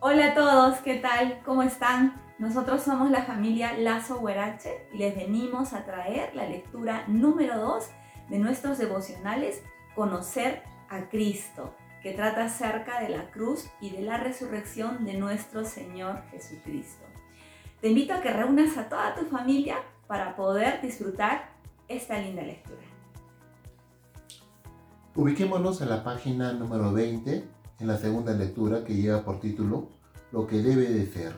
Hola a todos, ¿qué tal? ¿Cómo están? Nosotros somos la familia Lazo Huerache y les venimos a traer la lectura número 2 de nuestros devocionales Conocer a Cristo, que trata acerca de la cruz y de la resurrección de nuestro Señor Jesucristo. Te invito a que reúnas a toda tu familia para poder disfrutar esta linda lectura. Ubiquémonos en la página número 20 en la segunda lectura que lleva por título Lo que debe de ser.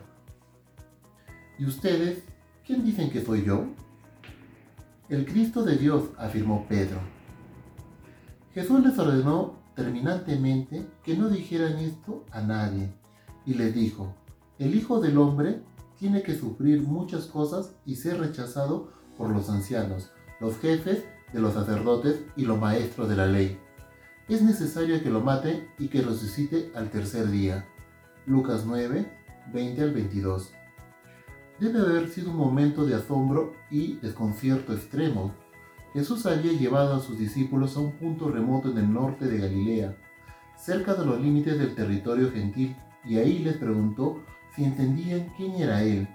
¿Y ustedes quién dicen que soy yo? El Cristo de Dios, afirmó Pedro. Jesús les ordenó terminantemente que no dijeran esto a nadie y les dijo, el Hijo del Hombre tiene que sufrir muchas cosas y ser rechazado por los ancianos, los jefes de los sacerdotes y los maestros de la ley es necesario que lo mate y que resucite al tercer día. Lucas 9, 20 al 22. Debe haber sido un momento de asombro y desconcierto extremo. Jesús había llevado a sus discípulos a un punto remoto en el norte de Galilea, cerca de los límites del territorio gentil, y ahí les preguntó si entendían quién era él.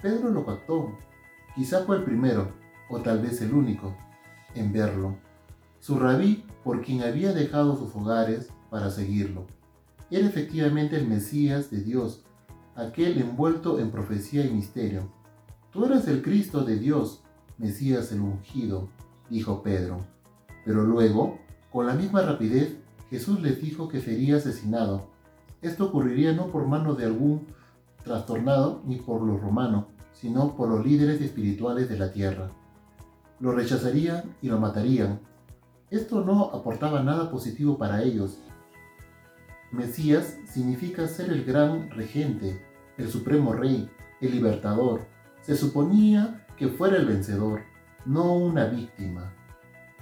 Pedro lo captó. Quizá fue el primero, o tal vez el único, en verlo su rabí por quien había dejado sus hogares para seguirlo. Era efectivamente el Mesías de Dios, aquel envuelto en profecía y misterio. Tú eres el Cristo de Dios, Mesías el ungido, dijo Pedro. Pero luego, con la misma rapidez, Jesús les dijo que sería asesinado. Esto ocurriría no por mano de algún trastornado ni por los romanos, sino por los líderes espirituales de la tierra. Lo rechazarían y lo matarían, esto no aportaba nada positivo para ellos. Mesías significa ser el gran regente, el supremo rey, el libertador. Se suponía que fuera el vencedor, no una víctima.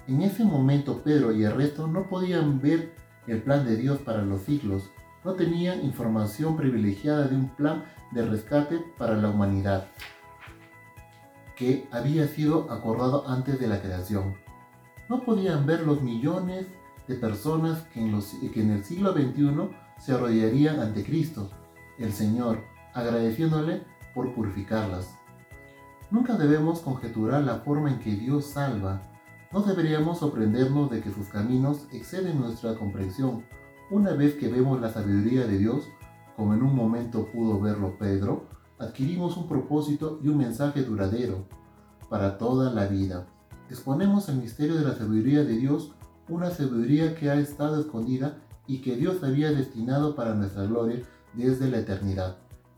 En ese momento Pedro y el resto no podían ver el plan de Dios para los siglos, no tenían información privilegiada de un plan de rescate para la humanidad que había sido acordado antes de la creación no podían ver los millones de personas que en, el siglo XXI se arrollarían ante Cristo, el Señor, agradeciéndole por purificarlas. Nunca debemos conjeturar la forma en que Dios salva. No deberíamos sorprendernos de que sus caminos exceden nuestra comprensión una vez que vemos la sabiduría de Dios, como en un momento pudo verlo Pedro, adquirimos un propósito y un mensaje duradero para toda la vida exponemos el misterio de la sabiduría de Dios, una sabiduría que ha estado escondida y que Dios había destinado para nuestra gloria desde la eternidad.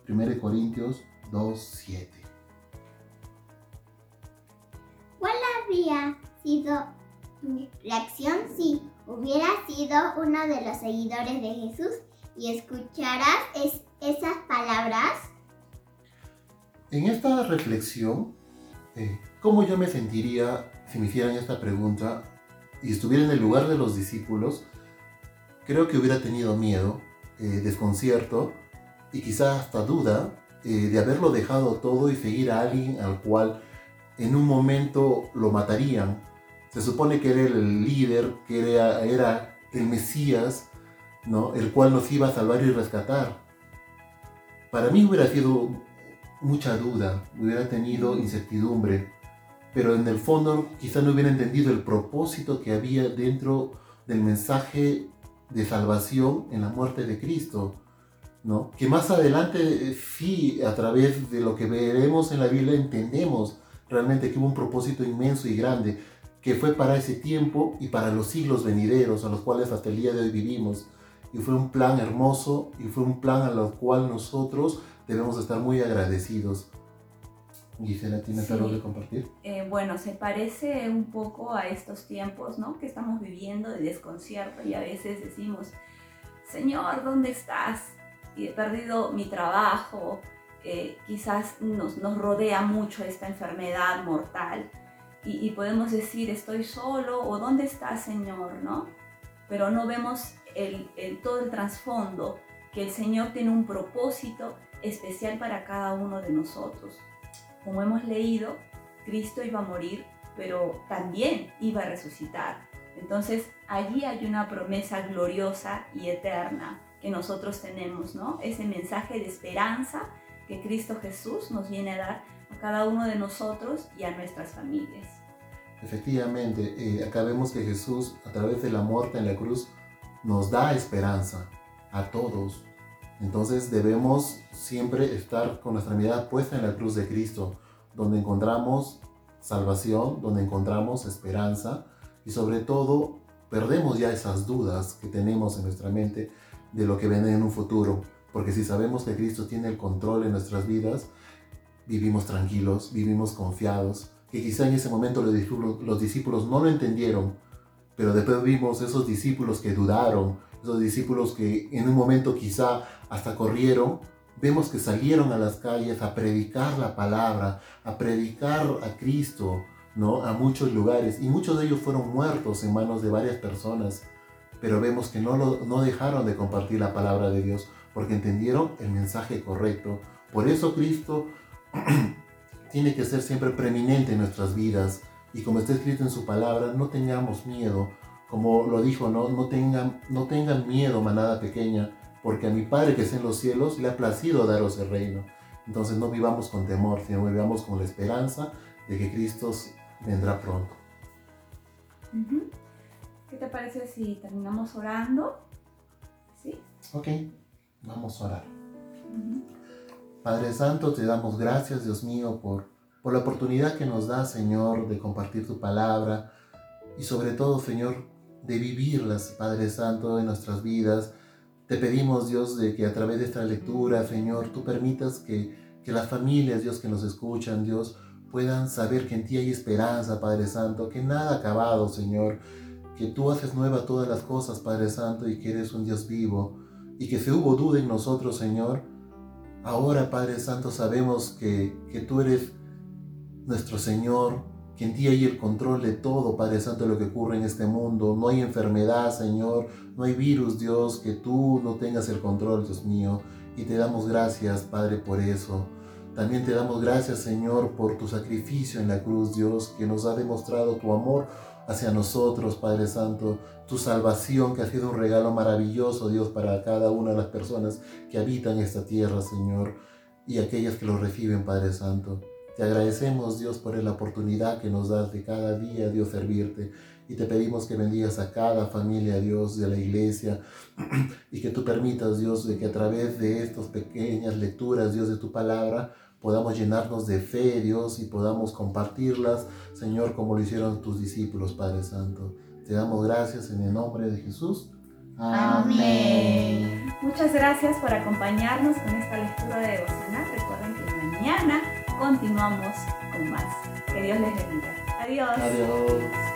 1 Corintios 2.7 ¿Cuál habría sido tu reacción si hubieras sido uno de los seguidores de Jesús y escucharas esas palabras? En esta reflexión, eh, ¿cómo yo me sentiría si me hicieran esta pregunta y estuviera en el lugar de los discípulos, creo que hubiera tenido miedo, eh, desconcierto y quizás hasta duda eh, de haberlo dejado todo y seguir a alguien al cual en un momento lo matarían. Se supone que era el líder, que era, era el Mesías, ¿no? el cual nos iba a salvar y rescatar. Para mí hubiera sido mucha duda, hubiera tenido incertidumbre pero en el fondo quizá no hubiera entendido el propósito que había dentro del mensaje de salvación en la muerte de Cristo. ¿no? Que más adelante eh, sí, a través de lo que veremos en la Biblia, entendemos realmente que hubo un propósito inmenso y grande, que fue para ese tiempo y para los siglos venideros, a los cuales hasta el día de hoy vivimos. Y fue un plan hermoso y fue un plan a lo cual nosotros debemos estar muy agradecidos. Gisela, ¿tienes algo que compartir? Eh, bueno, se parece un poco a estos tiempos, ¿no? Que estamos viviendo de desconcierto y a veces decimos, Señor, ¿dónde estás? Y he perdido mi trabajo, eh, quizás nos, nos, rodea mucho esta enfermedad mortal y, podemos decir, estoy solo o ¿dónde estás, Señor? ¿No? Pero no vemos el, el, todo el trasfondo, que el Señor tiene un propósito especial para cada uno de nosotros como hemos leído, Cristo iba a morir, pero también iba a resucitar. Entonces allí hay una promesa gloriosa y eterna que nosotros tenemos, ¿no? Ese mensaje de esperanza que Cristo Jesús nos viene a dar a cada uno de nosotros y a nuestras familias. Efectivamente, eh, acá vemos que Jesús, a través de la muerte en la cruz, nos da esperanza a todos. Entonces debemos siempre estar con nuestra mirada puesta en la cruz de Cristo, donde encontramos salvación, donde encontramos esperanza y sobre todo perdemos ya esas dudas que tenemos en nuestra mente de lo que viene en un futuro. Porque si sabemos que Cristo tiene el control en nuestras vidas, vivimos tranquilos, vivimos confiados, que quizá en ese momento los discípulos, los discípulos no lo entendieron, pero después vimos esos discípulos que dudaron, esos discípulos que en un momento quizá hasta corrieron, vemos que salieron a las calles a predicar la palabra, a predicar a Cristo, ¿no? A muchos lugares y muchos de ellos fueron muertos en manos de varias personas, pero vemos que no, lo, no dejaron de compartir la palabra de Dios porque entendieron el mensaje correcto. Por eso Cristo tiene que ser siempre preeminente en nuestras vidas y como está escrito en su palabra, no tengamos miedo, como lo dijo, no, no, tengan, no tengan miedo, manada pequeña, porque a mi Padre que está en los cielos le ha placido daros el reino. Entonces no vivamos con temor, sino vivamos con la esperanza de que Cristo vendrá pronto. ¿Qué te parece si terminamos orando? ¿Sí? Ok, vamos a orar. Padre Santo, te damos gracias, Dios mío, por, por la oportunidad que nos da, Señor, de compartir tu palabra y sobre todo, Señor, de vivirlas, Padre Santo, en nuestras vidas. Te pedimos, Dios, de que a través de esta lectura, Señor, tú permitas que, que las familias, Dios, que nos escuchan, Dios, puedan saber que en ti hay esperanza, Padre Santo, que nada ha acabado, Señor, que tú haces nueva todas las cosas, Padre Santo, y que eres un Dios vivo, y que si hubo duda en nosotros, Señor, ahora, Padre Santo, sabemos que, que tú eres nuestro Señor, que en ti hay el control de todo, Padre Santo, de lo que ocurre en este mundo. No hay enfermedad, Señor, no hay virus, Dios, que tú no tengas el control, Dios mío. Y te damos gracias, Padre, por eso. También te damos gracias, Señor, por tu sacrificio en la cruz, Dios, que nos ha demostrado tu amor hacia nosotros, Padre Santo, tu salvación que ha sido un regalo maravilloso, Dios, para cada una de las personas que habitan esta tierra, Señor, y aquellas que lo reciben, Padre Santo. Te agradecemos, Dios, por la oportunidad que nos das de cada día, Dios, servirte. Y te pedimos que bendigas a cada familia, Dios, de la iglesia. y que tú permitas, Dios, de que a través de estas pequeñas lecturas, Dios, de tu palabra, podamos llenarnos de fe, Dios, y podamos compartirlas, Señor, como lo hicieron tus discípulos, Padre Santo. Te damos gracias en el nombre de Jesús. Amén. Muchas gracias por acompañarnos con esta lectura de devocional. Recuerden que mañana continuamos con más. Que Dios les bendiga. Adiós. Adiós.